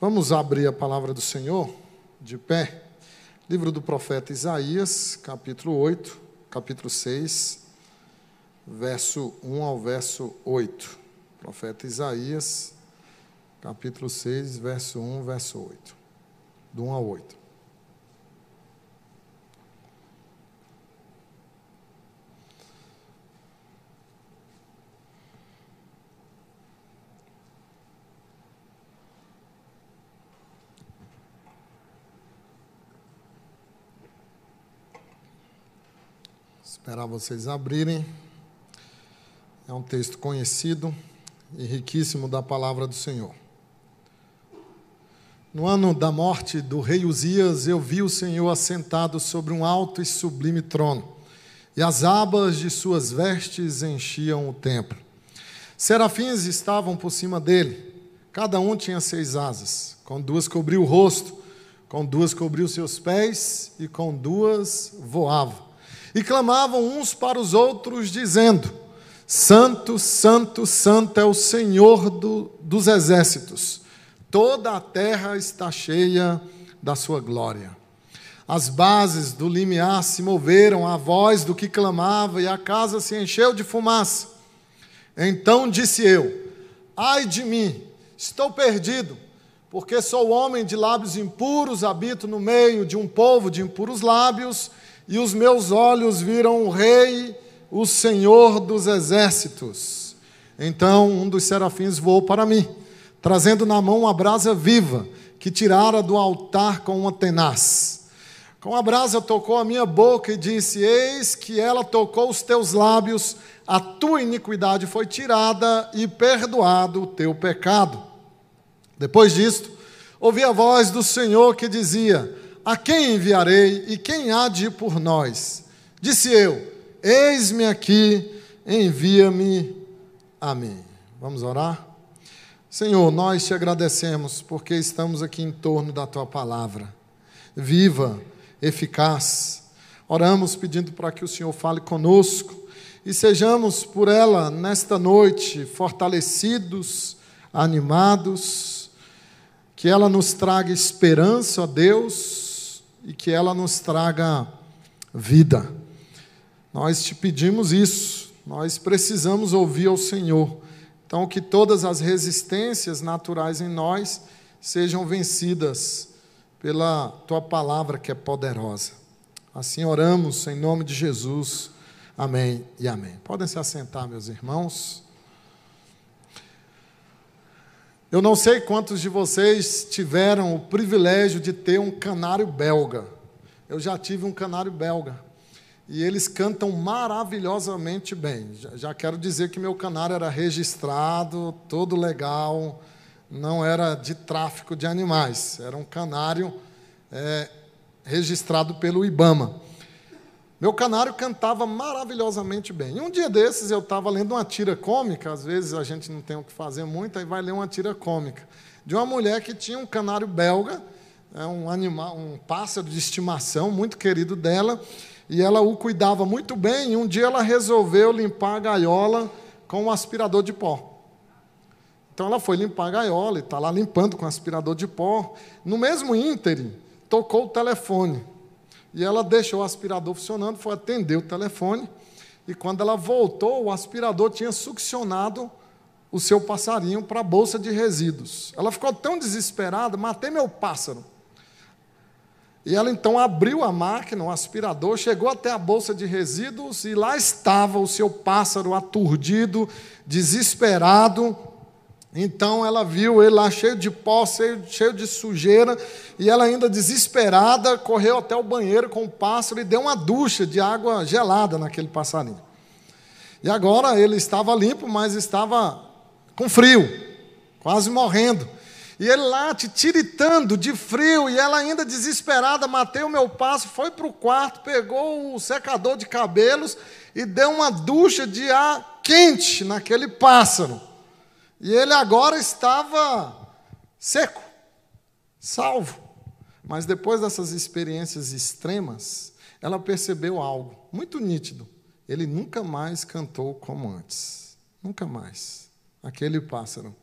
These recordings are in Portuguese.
Vamos abrir a palavra do Senhor de pé. Livro do profeta Isaías, capítulo 8, capítulo 6, verso 1 ao verso 8. Profeta Isaías, capítulo 6, verso 1, verso 8. Do 1 ao 8. Esperar vocês abrirem. É um texto conhecido e riquíssimo da palavra do Senhor. No ano da morte do rei Uzias, eu vi o Senhor assentado sobre um alto e sublime trono, e as abas de suas vestes enchiam o templo. Serafins estavam por cima dele, cada um tinha seis asas, com duas cobriu o rosto, com duas cobriu seus pés, e com duas voava e clamavam uns para os outros, dizendo: Santo, Santo, Santo é o Senhor do, dos exércitos, toda a terra está cheia da sua glória. As bases do limiar se moveram à voz do que clamava, e a casa se encheu de fumaça. Então disse eu: Ai de mim, estou perdido, porque sou homem de lábios impuros, habito no meio de um povo de impuros lábios e os meus olhos viram o Rei, o Senhor dos exércitos. Então um dos serafins voou para mim, trazendo na mão uma brasa viva, que tirara do altar com uma tenaz. Com a brasa tocou a minha boca e disse: Eis que ela tocou os teus lábios, a tua iniquidade foi tirada e perdoado o teu pecado. Depois disto, ouvi a voz do Senhor que dizia: a quem enviarei e quem há de ir por nós? Disse eu: Eis-me aqui, envia-me a mim. Vamos orar? Senhor, nós te agradecemos porque estamos aqui em torno da tua palavra, viva, eficaz. Oramos pedindo para que o Senhor fale conosco e sejamos por ela nesta noite fortalecidos, animados, que ela nos traga esperança, ó Deus, e que ela nos traga vida. Nós te pedimos isso, nós precisamos ouvir ao Senhor. Então, que todas as resistências naturais em nós sejam vencidas pela tua palavra que é poderosa. Assim oramos em nome de Jesus. Amém e amém. Podem se assentar, meus irmãos. Eu não sei quantos de vocês tiveram o privilégio de ter um canário belga. Eu já tive um canário belga. E eles cantam maravilhosamente bem. Já quero dizer que meu canário era registrado, todo legal, não era de tráfico de animais. Era um canário é, registrado pelo Ibama. Meu canário cantava maravilhosamente bem. E um dia desses eu estava lendo uma tira cômica, às vezes a gente não tem o que fazer muito, aí vai ler uma tira cômica, de uma mulher que tinha um canário belga, é um animal, um pássaro de estimação muito querido dela, e ela o cuidava muito bem, e um dia ela resolveu limpar a gaiola com um aspirador de pó. Então ela foi limpar a gaiola e está lá limpando com aspirador de pó. No mesmo ínterim, tocou o telefone. E ela deixou o aspirador funcionando, foi atender o telefone, e quando ela voltou, o aspirador tinha succionado o seu passarinho para a bolsa de resíduos. Ela ficou tão desesperada, matei meu pássaro. E ela então abriu a máquina, o aspirador, chegou até a bolsa de resíduos e lá estava o seu pássaro aturdido, desesperado, então ela viu ele lá cheio de pó, cheio, cheio de sujeira, e ela, ainda desesperada, correu até o banheiro com o pássaro e deu uma ducha de água gelada naquele passarinho. E agora ele estava limpo, mas estava com frio, quase morrendo. E ele lá te tiritando de frio, e ela ainda desesperada, matei o meu pássaro, foi para o quarto, pegou o secador de cabelos e deu uma ducha de ar quente naquele pássaro. E ele agora estava seco, salvo. Mas depois dessas experiências extremas, ela percebeu algo muito nítido. Ele nunca mais cantou como antes. Nunca mais. Aquele pássaro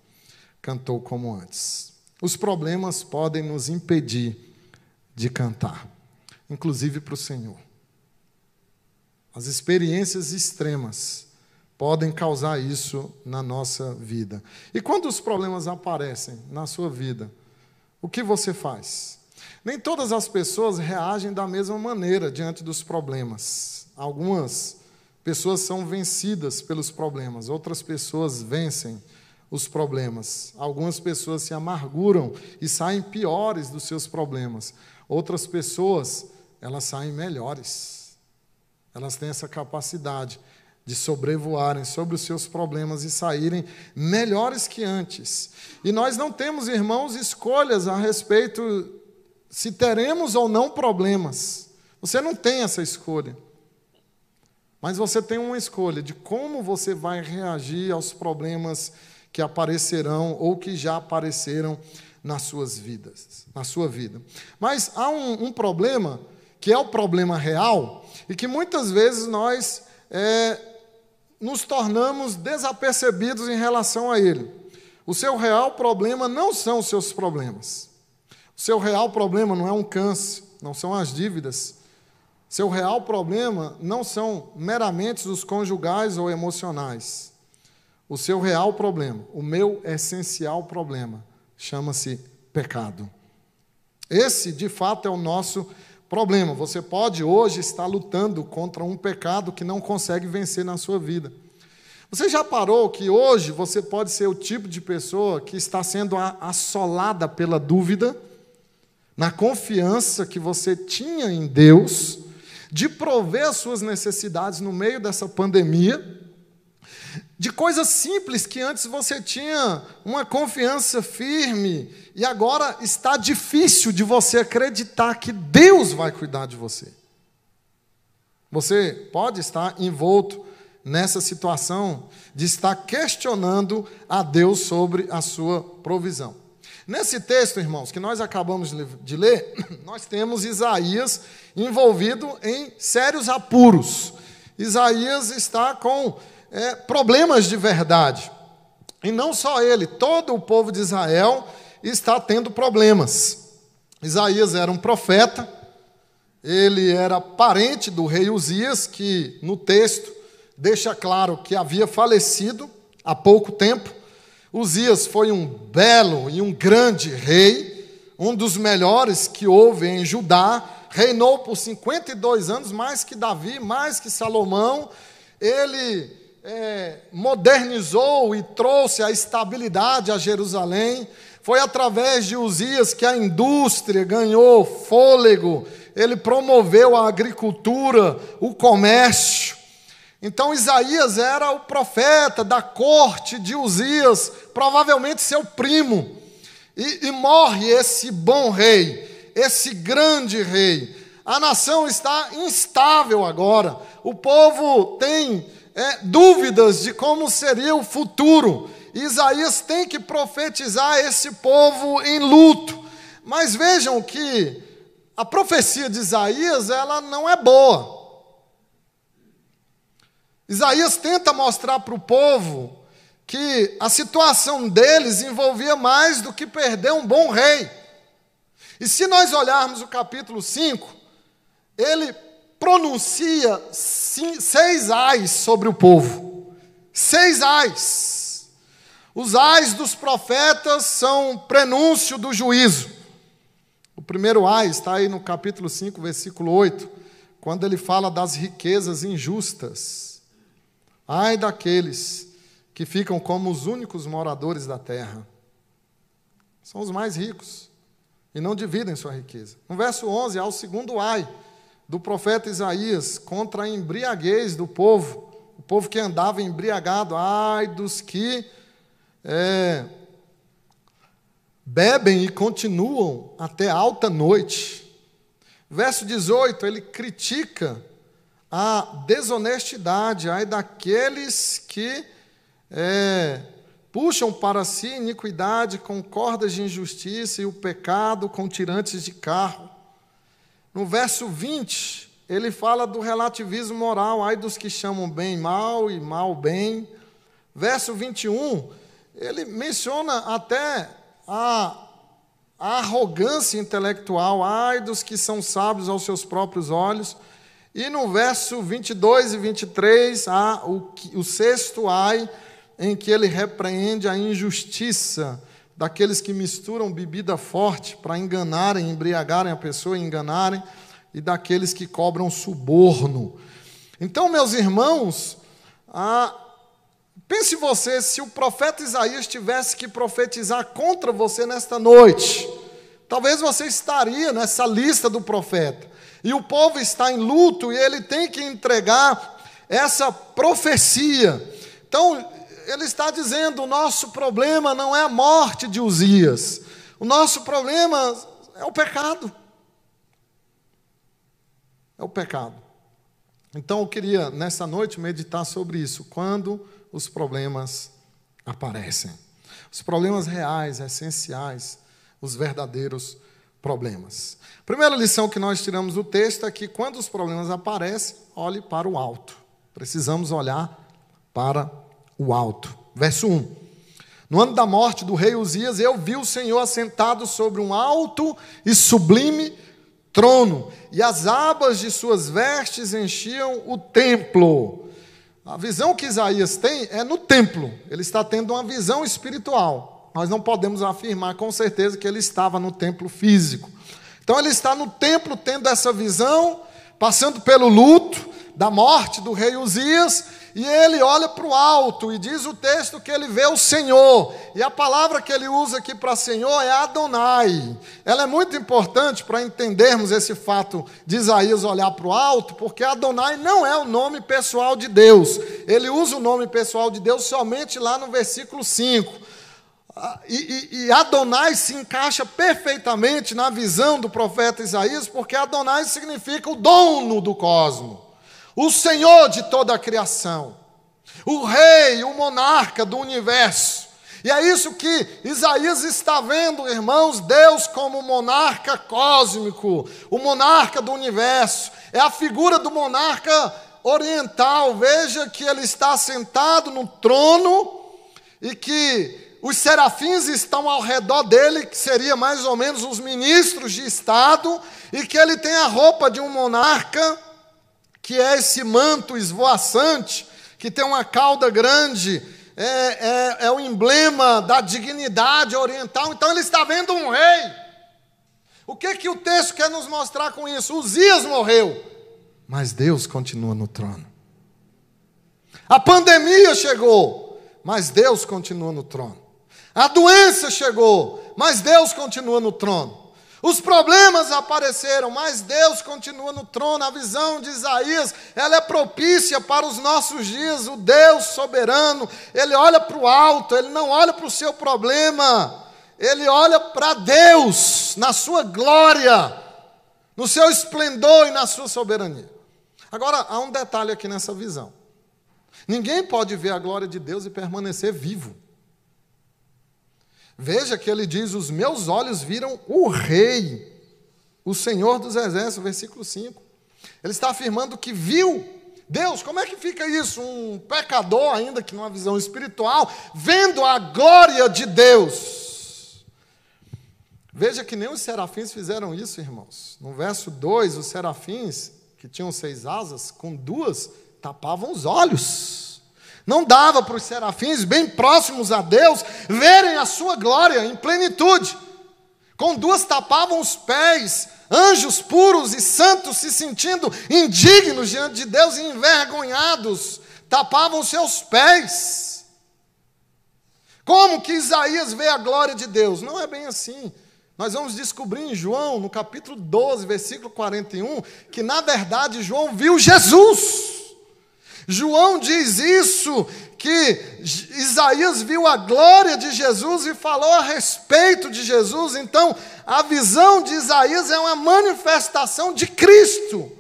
cantou como antes. Os problemas podem nos impedir de cantar, inclusive para o Senhor. As experiências extremas podem causar isso na nossa vida. E quando os problemas aparecem na sua vida, o que você faz? Nem todas as pessoas reagem da mesma maneira diante dos problemas. Algumas pessoas são vencidas pelos problemas, outras pessoas vencem os problemas. Algumas pessoas se amarguram e saem piores dos seus problemas. Outras pessoas, elas saem melhores. Elas têm essa capacidade de sobrevoarem sobre os seus problemas e saírem melhores que antes. E nós não temos, irmãos, escolhas a respeito se teremos ou não problemas. Você não tem essa escolha. Mas você tem uma escolha de como você vai reagir aos problemas que aparecerão ou que já apareceram nas suas vidas, na sua vida. Mas há um, um problema que é o problema real, e que muitas vezes nós é, nos tornamos desapercebidos em relação a ele. O seu real problema não são os seus problemas. O seu real problema não é um câncer, não são as dívidas. Seu real problema não são meramente os conjugais ou emocionais. O seu real problema, o meu essencial problema, chama-se pecado. Esse, de fato, é o nosso Problema: você pode hoje estar lutando contra um pecado que não consegue vencer na sua vida. Você já parou que hoje você pode ser o tipo de pessoa que está sendo assolada pela dúvida, na confiança que você tinha em Deus, de prover as suas necessidades no meio dessa pandemia? De coisas simples que antes você tinha uma confiança firme e agora está difícil de você acreditar que Deus vai cuidar de você. Você pode estar envolto nessa situação de estar questionando a Deus sobre a sua provisão. Nesse texto, irmãos, que nós acabamos de ler, nós temos Isaías envolvido em sérios apuros. Isaías está com é, problemas de verdade. E não só ele, todo o povo de Israel está tendo problemas. Isaías era um profeta, ele era parente do rei Uzias, que no texto deixa claro que havia falecido há pouco tempo. Uzias foi um belo e um grande rei, um dos melhores que houve em Judá, reinou por 52 anos, mais que Davi, mais que Salomão. Ele é, modernizou e trouxe a estabilidade a Jerusalém. Foi através de Uzias que a indústria ganhou fôlego, ele promoveu a agricultura, o comércio. Então Isaías era o profeta da corte de Uzias, provavelmente seu primo. E, e morre esse bom rei, esse grande rei. A nação está instável agora. O povo tem é, dúvidas de como seria o futuro. Isaías tem que profetizar esse povo em luto. Mas vejam que a profecia de Isaías ela não é boa. Isaías tenta mostrar para o povo que a situação deles envolvia mais do que perder um bom rei. E se nós olharmos o capítulo 5, ele pronuncia seis ais sobre o povo. Seis ais. Os ais dos profetas são prenúncio do juízo. O primeiro ai está aí no capítulo 5, versículo 8, quando ele fala das riquezas injustas. Ai daqueles que ficam como os únicos moradores da terra. São os mais ricos e não dividem sua riqueza. No verso 11 há o segundo ai do profeta Isaías contra a embriaguez do povo, o povo que andava embriagado, ai dos que é, bebem e continuam até alta noite. Verso 18, ele critica a desonestidade, ai daqueles que é, puxam para si iniquidade com cordas de injustiça e o pecado com tirantes de carro. No verso 20, ele fala do relativismo moral, ai dos que chamam bem mal e mal bem. Verso 21, ele menciona até a arrogância intelectual, ai dos que são sábios aos seus próprios olhos. E no verso 22 e 23, há o, o sexto ai, em que ele repreende a injustiça daqueles que misturam bebida forte para enganarem, embriagarem a pessoa e enganarem, e daqueles que cobram suborno. Então, meus irmãos, ah, pense você se o profeta Isaías tivesse que profetizar contra você nesta noite. Talvez você estaria nessa lista do profeta. E o povo está em luto e ele tem que entregar essa profecia. Então, ele está dizendo: o nosso problema não é a morte de Uzias, o nosso problema é o pecado. É o pecado. Então eu queria, nessa noite, meditar sobre isso. Quando os problemas aparecem. Os problemas reais, essenciais, os verdadeiros problemas. Primeira lição que nós tiramos do texto é que quando os problemas aparecem, olhe para o alto. Precisamos olhar para o alto. Verso 1. No ano da morte do rei Uzias, eu vi o Senhor assentado sobre um alto e sublime trono, e as abas de suas vestes enchiam o templo. A visão que Isaías tem é no templo, ele está tendo uma visão espiritual. Nós não podemos afirmar com certeza que ele estava no templo físico. Então, ele está no templo tendo essa visão, passando pelo luto da morte do rei Uzias, e ele olha para o alto e diz o texto que ele vê o Senhor. E a palavra que ele usa aqui para Senhor é Adonai. Ela é muito importante para entendermos esse fato de Isaías olhar para o alto, porque Adonai não é o nome pessoal de Deus. Ele usa o nome pessoal de Deus somente lá no versículo 5. Ah, e, e, e, Adonai se encaixa perfeitamente na visão do profeta Isaías, porque Adonai significa o dono do cosmos o Senhor de toda a criação, o Rei, o monarca do universo. E é isso que Isaías está vendo, irmãos, Deus como monarca cósmico, o monarca do universo. É a figura do monarca oriental. Veja que ele está sentado no trono e que os serafins estão ao redor dele, que seria mais ou menos os ministros de Estado, e que ele tem a roupa de um monarca que é esse manto esvoaçante, que tem uma cauda grande, é, é, é o emblema da dignidade oriental. Então ele está vendo um rei. O que, que o texto quer nos mostrar com isso? Uzias morreu, mas Deus continua no trono. A pandemia chegou, mas Deus continua no trono. A doença chegou, mas Deus continua no trono. Os problemas apareceram, mas Deus continua no trono. A visão de Isaías, ela é propícia para os nossos dias. O Deus soberano, ele olha para o alto, ele não olha para o seu problema. Ele olha para Deus na sua glória, no seu esplendor e na sua soberania. Agora, há um detalhe aqui nessa visão. Ninguém pode ver a glória de Deus e permanecer vivo. Veja que ele diz: Os meus olhos viram o Rei, o Senhor dos Exércitos, versículo 5. Ele está afirmando que viu Deus, como é que fica isso? Um pecador, ainda que numa visão espiritual, vendo a glória de Deus. Veja que nem os serafins fizeram isso, irmãos. No verso 2, os serafins, que tinham seis asas, com duas, tapavam os olhos. Não dava para os serafins, bem próximos a Deus, verem a sua glória em plenitude. Com duas tapavam os pés, anjos puros e santos se sentindo indignos diante de Deus e envergonhados, tapavam seus pés. Como que Isaías vê a glória de Deus? Não é bem assim. Nós vamos descobrir em João, no capítulo 12, versículo 41, que na verdade João viu Jesus. João diz isso, que Isaías viu a glória de Jesus e falou a respeito de Jesus. Então, a visão de Isaías é uma manifestação de Cristo,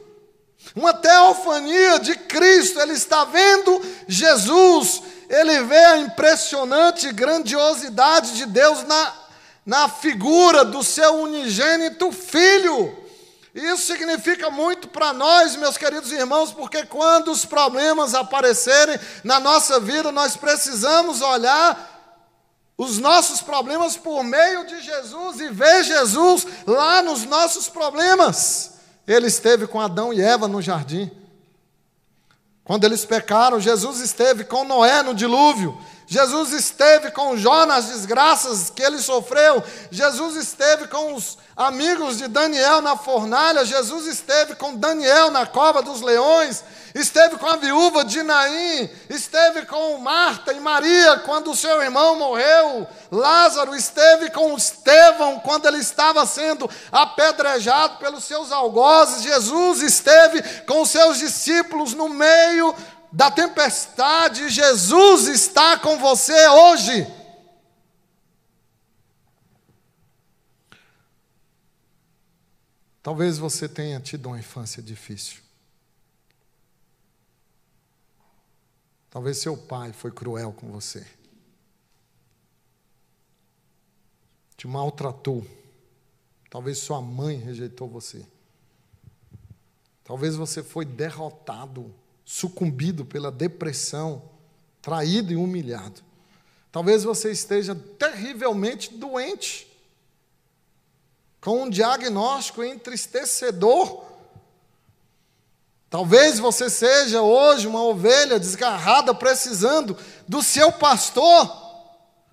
uma teofania de Cristo. Ele está vendo Jesus, ele vê a impressionante grandiosidade de Deus na, na figura do seu unigênito Filho. Isso significa muito para nós, meus queridos irmãos, porque quando os problemas aparecerem na nossa vida, nós precisamos olhar os nossos problemas por meio de Jesus e ver Jesus lá nos nossos problemas. Ele esteve com Adão e Eva no jardim. Quando eles pecaram, Jesus esteve com Noé no dilúvio. Jesus esteve com Jó nas desgraças que ele sofreu. Jesus esteve com os amigos de Daniel na fornalha. Jesus esteve com Daniel na cova dos leões esteve com a viúva de Naim, esteve com Marta e Maria quando o seu irmão morreu, Lázaro esteve com Estevão quando ele estava sendo apedrejado pelos seus algozes, Jesus esteve com os seus discípulos no meio da tempestade, Jesus está com você hoje. Talvez você tenha tido uma infância difícil. Talvez seu pai foi cruel com você. Te maltratou. Talvez sua mãe rejeitou você. Talvez você foi derrotado, sucumbido pela depressão, traído e humilhado. Talvez você esteja terrivelmente doente, com um diagnóstico entristecedor Talvez você seja hoje uma ovelha desgarrada precisando do seu pastor.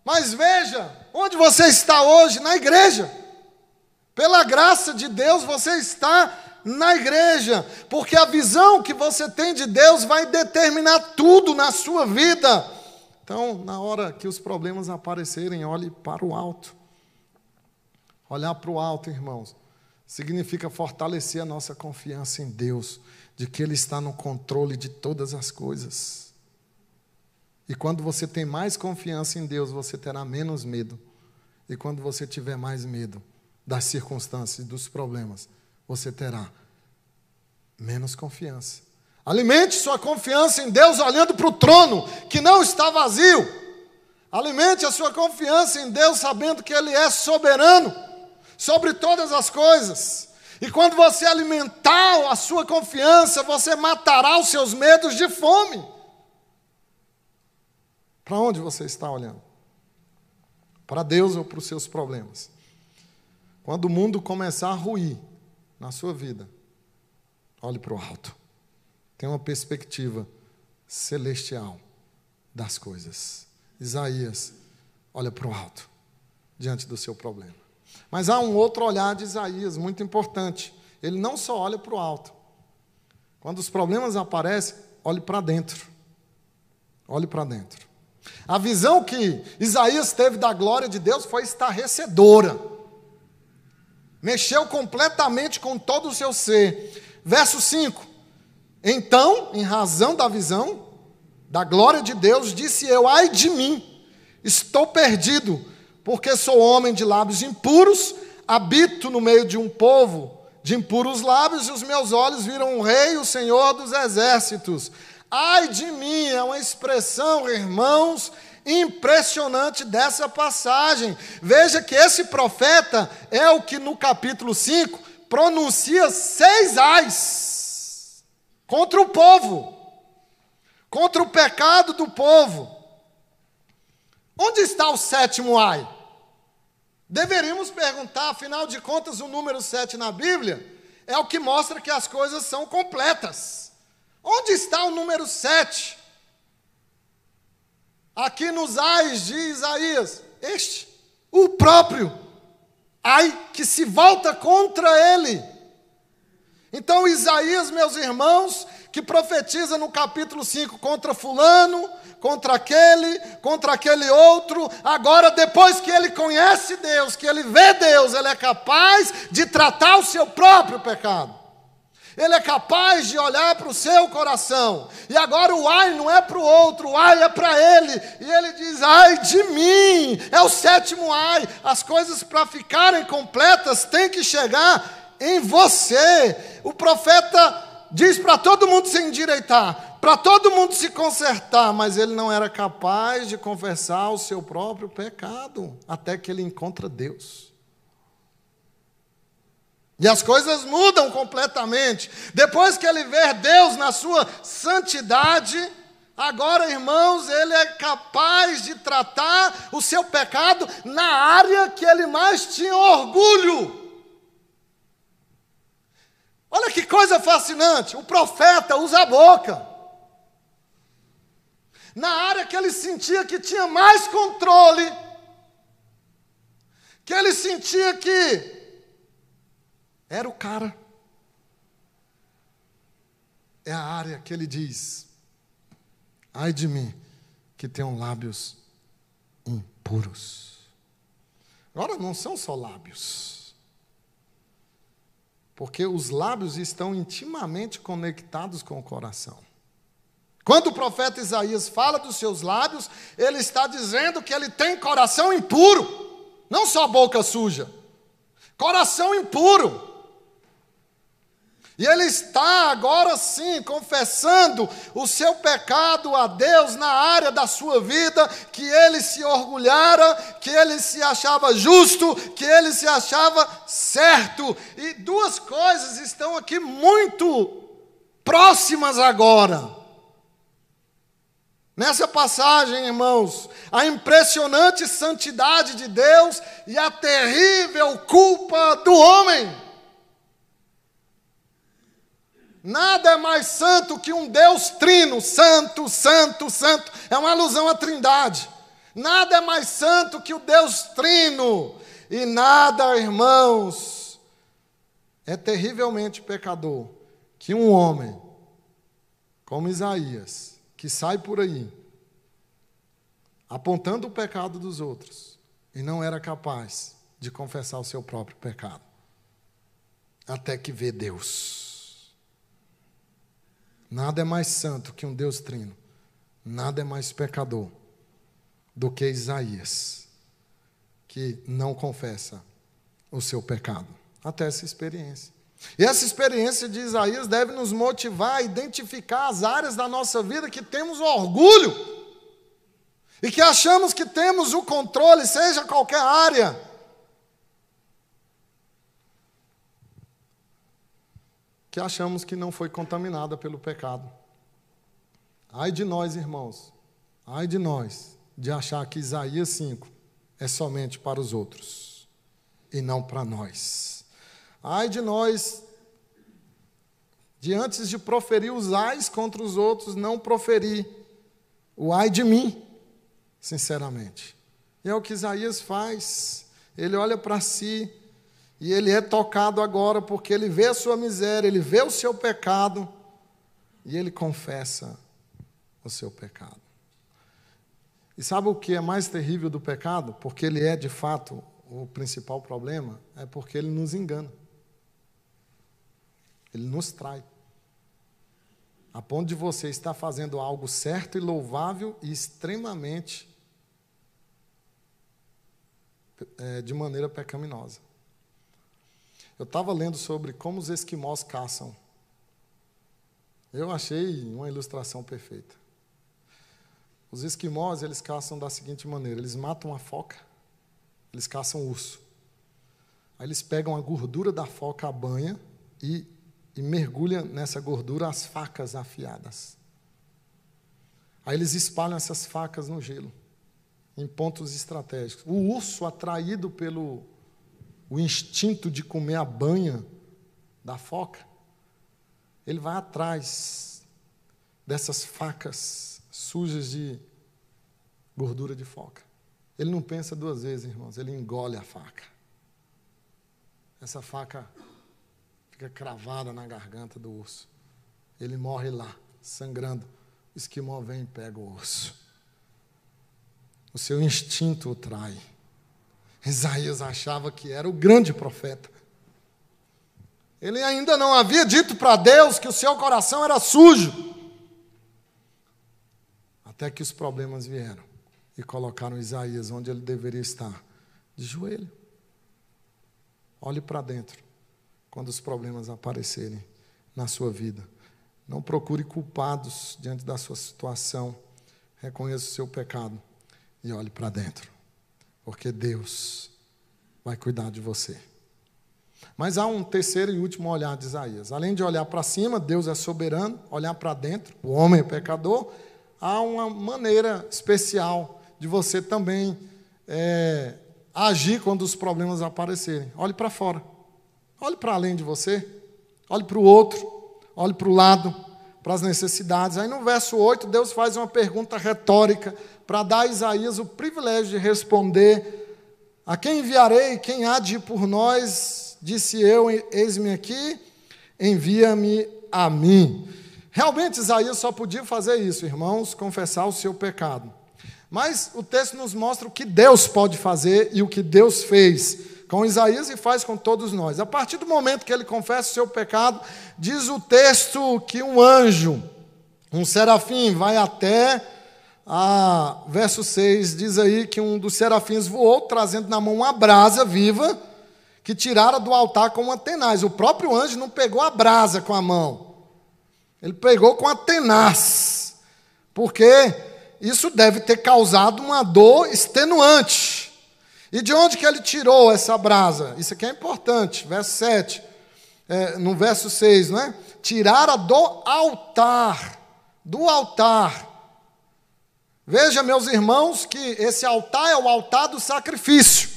Mas veja, onde você está hoje? Na igreja. Pela graça de Deus, você está na igreja, porque a visão que você tem de Deus vai determinar tudo na sua vida. Então, na hora que os problemas aparecerem, olhe para o alto. Olhar para o alto, irmãos, significa fortalecer a nossa confiança em Deus de que Ele está no controle de todas as coisas. E quando você tem mais confiança em Deus, você terá menos medo. E quando você tiver mais medo das circunstâncias, dos problemas, você terá menos confiança. Alimente sua confiança em Deus olhando para o trono, que não está vazio. Alimente a sua confiança em Deus sabendo que Ele é soberano sobre todas as coisas. E quando você alimentar a sua confiança, você matará os seus medos de fome. Para onde você está olhando? Para Deus ou para os seus problemas? Quando o mundo começar a ruir na sua vida, olhe para o alto. Tem uma perspectiva celestial das coisas. Isaías, olha para o alto, diante do seu problema. Mas há um outro olhar de Isaías, muito importante. Ele não só olha para o alto. Quando os problemas aparecem, olhe para dentro. Olhe para dentro. A visão que Isaías teve da glória de Deus foi estarrecedora. Mexeu completamente com todo o seu ser. Verso 5. Então, em razão da visão da glória de Deus, disse eu: Ai de mim, estou perdido porque sou homem de lábios impuros, habito no meio de um povo de impuros lábios, e os meus olhos viram o Rei, o Senhor dos exércitos. Ai de mim, é uma expressão, irmãos, impressionante dessa passagem. Veja que esse profeta é o que no capítulo 5 pronuncia seis ais contra o povo, contra o pecado do povo. Onde está o sétimo ai? Deveríamos perguntar, afinal de contas, o número 7 na Bíblia é o que mostra que as coisas são completas. Onde está o número 7? Aqui nos ais de Isaías, este, o próprio ai que se volta contra ele. Então, Isaías, meus irmãos, que profetiza no capítulo 5 contra Fulano, contra aquele, contra aquele outro. Agora, depois que ele conhece Deus, que ele vê Deus, ele é capaz de tratar o seu próprio pecado. Ele é capaz de olhar para o seu coração. E agora o ai não é para o outro, o ai é para ele. E ele diz: ai de mim. É o sétimo ai. As coisas para ficarem completas têm que chegar em você. O profeta diz para todo mundo se endireitar, para todo mundo se consertar, mas ele não era capaz de confessar o seu próprio pecado, até que ele encontra Deus. E as coisas mudam completamente. Depois que ele vê Deus na sua santidade, Agora, irmãos, ele é capaz de tratar o seu pecado na área que ele mais tinha orgulho. Olha que coisa fascinante. O profeta usa a boca. Na área que ele sentia que tinha mais controle, que ele sentia que era o cara. É a área que ele diz: Ai de mim, que tenho lábios impuros. Agora, não são só lábios, porque os lábios estão intimamente conectados com o coração. Quando o profeta Isaías fala dos seus lábios, ele está dizendo que ele tem coração impuro, não só boca suja, coração impuro. E ele está agora sim confessando o seu pecado a Deus na área da sua vida, que ele se orgulhara, que ele se achava justo, que ele se achava certo. E duas coisas estão aqui muito próximas agora. Nessa passagem, irmãos, a impressionante santidade de Deus e a terrível culpa do homem. Nada é mais santo que um Deus trino, santo, santo, santo. É uma alusão à Trindade. Nada é mais santo que o Deus trino. E nada, irmãos, é terrivelmente pecador que um homem como Isaías, que sai por aí apontando o pecado dos outros e não era capaz de confessar o seu próprio pecado, até que vê Deus. Nada é mais santo que um Deus trino. Nada é mais pecador do que Isaías, que não confessa o seu pecado. Até essa experiência. E essa experiência de Isaías deve nos motivar a identificar as áreas da nossa vida que temos orgulho e que achamos que temos o controle, seja qualquer área. Que achamos que não foi contaminada pelo pecado. Ai de nós, irmãos, ai de nós, de achar que Isaías 5 é somente para os outros e não para nós. Ai de nós, de antes de proferir os ais contra os outros, não proferir o ai de mim, sinceramente. E é o que Isaías faz. Ele olha para si e ele é tocado agora porque ele vê a sua miséria, ele vê o seu pecado e ele confessa o seu pecado. E sabe o que é mais terrível do pecado? Porque ele é de fato o principal problema, é porque ele nos engana. Ele nos trai. A ponto de você estar fazendo algo certo e louvável e extremamente é, de maneira pecaminosa. Eu estava lendo sobre como os esquimós caçam. Eu achei uma ilustração perfeita. Os esquimós, eles caçam da seguinte maneira: eles matam a foca, eles caçam urso. Aí eles pegam a gordura da foca a banha e, e mergulham nessa gordura as facas afiadas. Aí eles espalham essas facas no gelo, em pontos estratégicos. O urso, atraído pelo, o instinto de comer a banha da foca, ele vai atrás dessas facas sujas de gordura de foca. Ele não pensa duas vezes, irmãos, ele engole a faca. Essa faca fica cravada na garganta do urso. Ele morre lá, sangrando. O esquimó vem e pega o urso. O seu instinto o trai. Isaías achava que era o grande profeta. Ele ainda não havia dito para Deus que o seu coração era sujo. Até que os problemas vieram e colocaram Isaías onde ele deveria estar, de joelho. Olhe para dentro quando os problemas aparecerem na sua vida. Não procure culpados diante da sua situação. Reconheça o seu pecado e olhe para dentro porque Deus vai cuidar de você. Mas há um terceiro e último olhar de Isaías. Além de olhar para cima, Deus é soberano, olhar para dentro, o homem é pecador. há uma maneira especial de você também é, agir quando os problemas aparecerem. Olhe para fora. Olhe para além de você. Olhe para o outro. Olhe para o lado. Para as necessidades. Aí no verso 8, Deus faz uma pergunta retórica para dar a Isaías o privilégio de responder: A quem enviarei? Quem há de ir por nós? Disse eu: Eis-me aqui, envia-me a mim. Realmente Isaías só podia fazer isso, irmãos, confessar o seu pecado. Mas o texto nos mostra o que Deus pode fazer e o que Deus fez com Isaías e faz com todos nós. A partir do momento que ele confessa o seu pecado, diz o texto que um anjo, um serafim, vai até a verso 6, diz aí que um dos serafins voou trazendo na mão uma brasa viva que tirara do altar com uma tenaz. O próprio anjo não pegou a brasa com a mão. Ele pegou com a tenaz. Porque isso deve ter causado uma dor extenuante. E de onde que ele tirou essa brasa? Isso aqui é importante, verso 7, é, no verso 6, não é? Tirara do altar, do altar. Veja, meus irmãos, que esse altar é o altar do sacrifício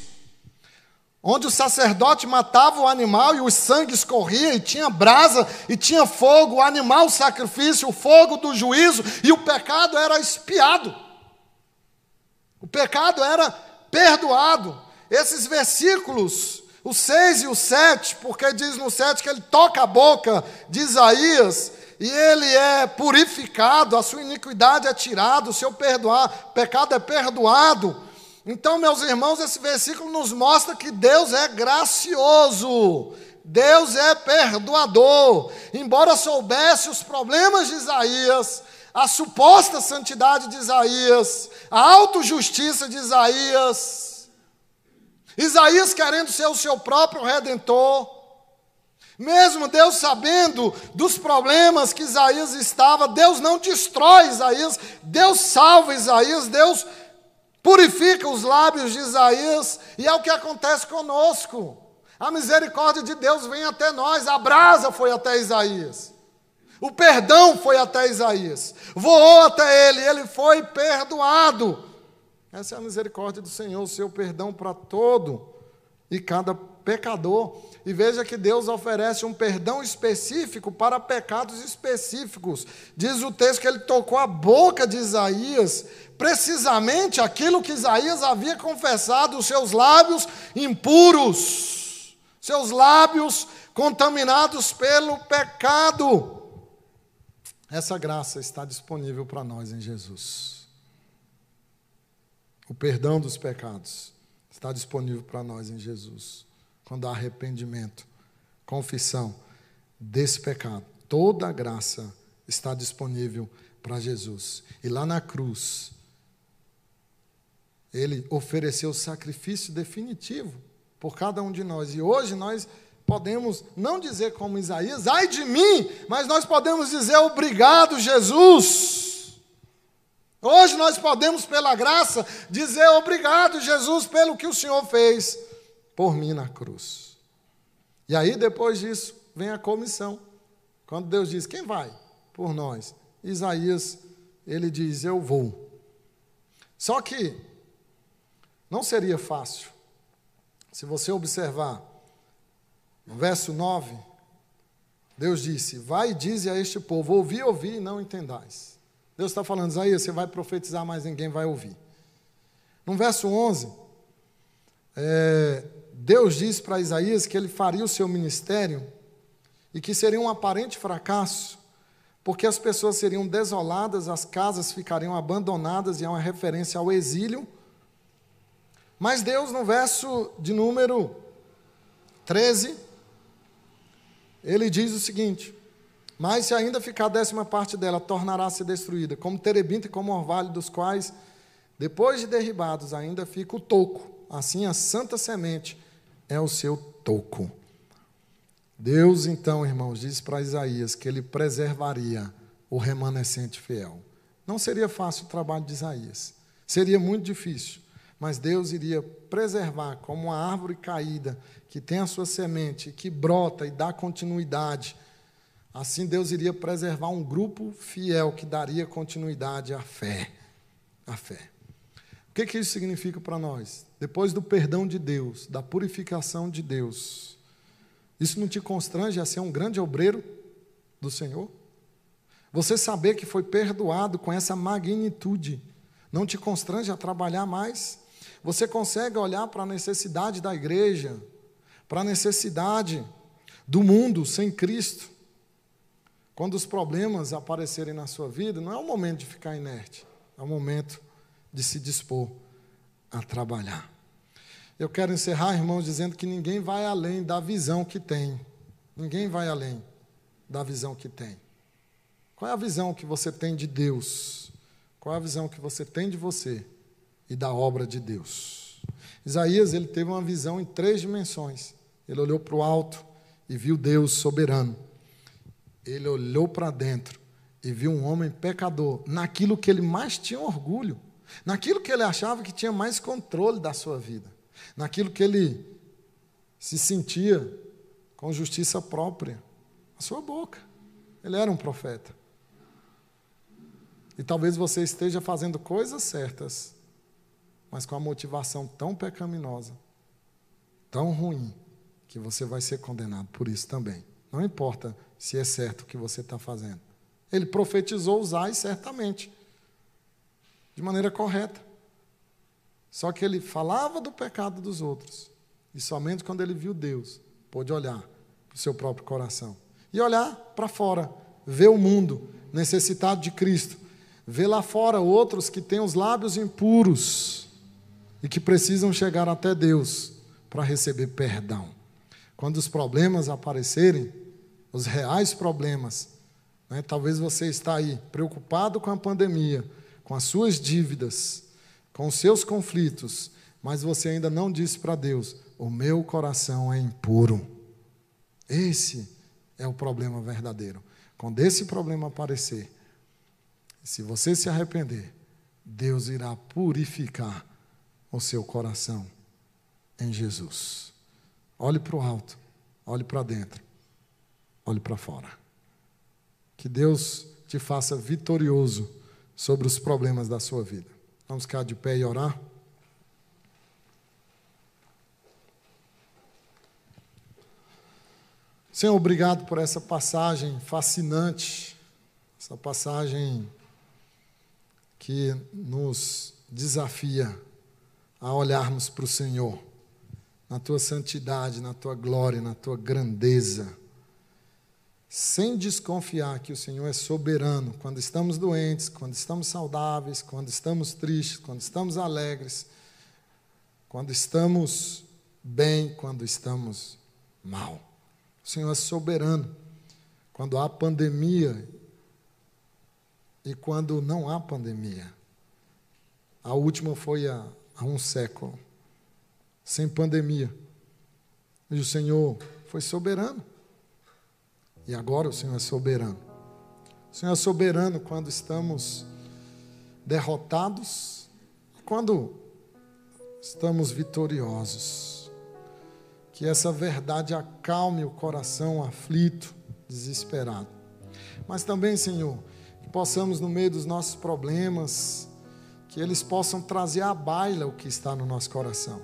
onde o sacerdote matava o animal e o sangue escorria, e tinha brasa, e tinha fogo, o animal, o sacrifício, o fogo do juízo, e o pecado era espiado. O pecado era perdoado. Esses versículos, o 6 e o 7, porque diz no 7 que ele toca a boca de Isaías, e ele é purificado, a sua iniquidade é tirada, o seu perdoar, pecado é perdoado. Então, meus irmãos, esse versículo nos mostra que Deus é gracioso, Deus é perdoador. Embora soubesse os problemas de Isaías, a suposta santidade de Isaías, a autojustiça de Isaías, Isaías querendo ser o seu próprio redentor, mesmo Deus sabendo dos problemas que Isaías estava, Deus não destrói Isaías, Deus salva Isaías, Deus purifica os lábios de Isaías, e é o que acontece conosco. A misericórdia de Deus vem até nós, a brasa foi até Isaías. O perdão foi até Isaías. Voou até ele, ele foi perdoado. Essa é a misericórdia do Senhor, o seu perdão para todo e cada pecador. E veja que Deus oferece um perdão específico para pecados específicos. Diz o texto que ele tocou a boca de Isaías precisamente aquilo que Isaías havia confessado, os seus lábios impuros, seus lábios contaminados pelo pecado. Essa graça está disponível para nós em Jesus. O perdão dos pecados está disponível para nós em Jesus. Quando há arrependimento, confissão desse pecado, toda a graça está disponível para Jesus. E lá na cruz, ele ofereceu o sacrifício definitivo por cada um de nós. E hoje nós podemos não dizer como Isaías, ai de mim, mas nós podemos dizer obrigado, Jesus. Hoje nós podemos, pela graça, dizer obrigado, Jesus, pelo que o Senhor fez por mim na cruz. E aí, depois disso, vem a comissão. Quando Deus diz: Quem vai por nós? Isaías, ele diz: Eu vou. Só que não seria fácil. Se você observar, no verso 9, Deus disse: Vai e dize a este povo: Ouvi, ouvi e não entendais. Deus está falando, Isaías, você vai profetizar, mas ninguém vai ouvir. No verso 11, é, Deus diz para Isaías que ele faria o seu ministério e que seria um aparente fracasso, porque as pessoas seriam desoladas, as casas ficariam abandonadas, e é uma referência ao exílio mas Deus, no verso de número 13, ele diz o seguinte: Mas se ainda ficar a décima parte dela, tornará-se destruída, como terebinto e como orvalho, dos quais, depois de derribados, ainda fica o toco. Assim, a santa semente é o seu toco. Deus, então, irmãos, diz para Isaías que ele preservaria o remanescente fiel. Não seria fácil o trabalho de Isaías, seria muito difícil mas Deus iria preservar como uma árvore caída que tem a sua semente, que brota e dá continuidade assim Deus iria preservar um grupo fiel que daria continuidade à fé. À fé. O que, que isso significa para nós? Depois do perdão de Deus, da purificação de Deus, isso não te constrange a ser um grande obreiro do Senhor? Você saber que foi perdoado com essa magnitude, não te constrange a trabalhar mais? Você consegue olhar para a necessidade da igreja, para a necessidade do mundo sem Cristo. Quando os problemas aparecerem na sua vida, não é o momento de ficar inerte, é o momento de se dispor a trabalhar. Eu quero encerrar, irmãos, dizendo que ninguém vai além da visão que tem. Ninguém vai além da visão que tem. Qual é a visão que você tem de Deus? Qual é a visão que você tem de você e da obra de Deus? Isaías, ele teve uma visão em três dimensões. Ele olhou para o alto e viu Deus soberano. Ele olhou para dentro e viu um homem pecador naquilo que ele mais tinha orgulho, naquilo que ele achava que tinha mais controle da sua vida, naquilo que ele se sentia com justiça própria, a sua boca. Ele era um profeta. E talvez você esteja fazendo coisas certas, mas com a motivação tão pecaminosa, tão ruim, que você vai ser condenado por isso também. Não importa se é certo o que você está fazendo. Ele profetizou usar certamente, de maneira correta. Só que ele falava do pecado dos outros. E somente quando ele viu Deus, pôde olhar para o seu próprio coração. E olhar para fora, ver o mundo necessitado de Cristo. Ver lá fora outros que têm os lábios impuros e que precisam chegar até Deus para receber perdão. Quando os problemas aparecerem, os reais problemas, né, talvez você está aí preocupado com a pandemia, com as suas dívidas, com os seus conflitos, mas você ainda não disse para Deus: o meu coração é impuro. Esse é o problema verdadeiro. Quando esse problema aparecer, se você se arrepender, Deus irá purificar o seu coração em Jesus. Olhe para o alto, olhe para dentro, olhe para fora. Que Deus te faça vitorioso sobre os problemas da sua vida. Vamos ficar de pé e orar? Senhor, obrigado por essa passagem fascinante, essa passagem que nos desafia a olharmos para o Senhor na tua santidade, na tua glória, na tua grandeza, sem desconfiar que o Senhor é soberano quando estamos doentes, quando estamos saudáveis, quando estamos tristes, quando estamos alegres, quando estamos bem, quando estamos mal. O Senhor é soberano quando há pandemia e quando não há pandemia. A última foi há, há um século sem pandemia. E o Senhor foi soberano. E agora o Senhor é soberano. O Senhor é soberano quando estamos derrotados, quando estamos vitoriosos. Que essa verdade acalme o coração aflito, desesperado. Mas também, Senhor, que possamos, no meio dos nossos problemas, que eles possam trazer à baila o que está no nosso coração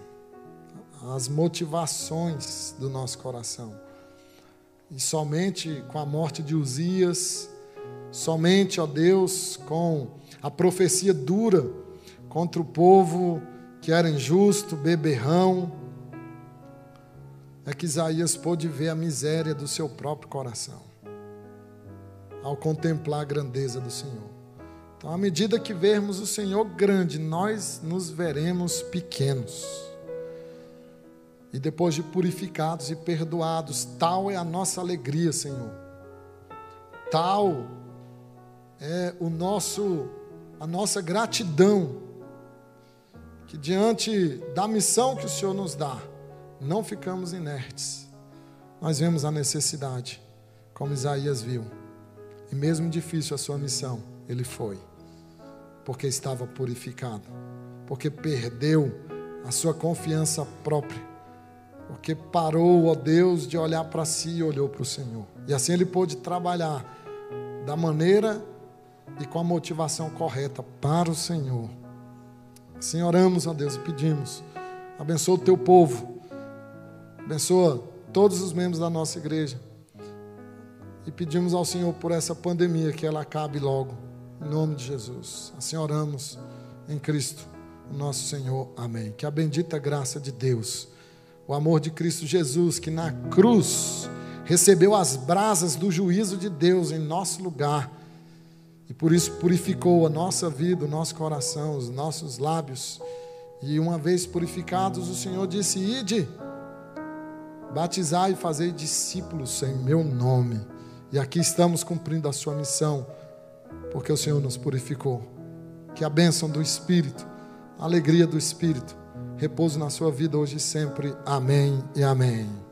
as motivações do nosso coração. E somente com a morte de Uzias, somente, ó Deus, com a profecia dura contra o povo que era injusto, beberrão, é que Isaías pôde ver a miséria do seu próprio coração, ao contemplar a grandeza do Senhor. Então, à medida que vermos o Senhor grande, nós nos veremos pequenos. E depois de purificados e perdoados, tal é a nossa alegria, Senhor. Tal é o nosso a nossa gratidão que diante da missão que o Senhor nos dá, não ficamos inertes. Nós vemos a necessidade, como Isaías viu. E mesmo difícil a sua missão, ele foi. Porque estava purificado, porque perdeu a sua confiança própria porque parou, ó Deus, de olhar para si e olhou para o Senhor. E assim ele pôde trabalhar da maneira e com a motivação correta para o Senhor. Assim oramos, ó Deus, e pedimos. Abençoa o teu povo. Abençoa todos os membros da nossa igreja. E pedimos ao Senhor por essa pandemia que ela acabe logo. Em nome de Jesus. Assim oramos em Cristo, nosso Senhor. Amém. Que a bendita graça de Deus, o amor de Cristo Jesus, que na cruz recebeu as brasas do juízo de Deus em nosso lugar e por isso purificou a nossa vida, o nosso coração, os nossos lábios. E uma vez purificados, o Senhor disse: Ide, batizai e fazei discípulos em meu nome. E aqui estamos cumprindo a sua missão, porque o Senhor nos purificou. Que a bênção do Espírito, a alegria do Espírito, repouso na sua vida hoje e sempre. Amém e amém.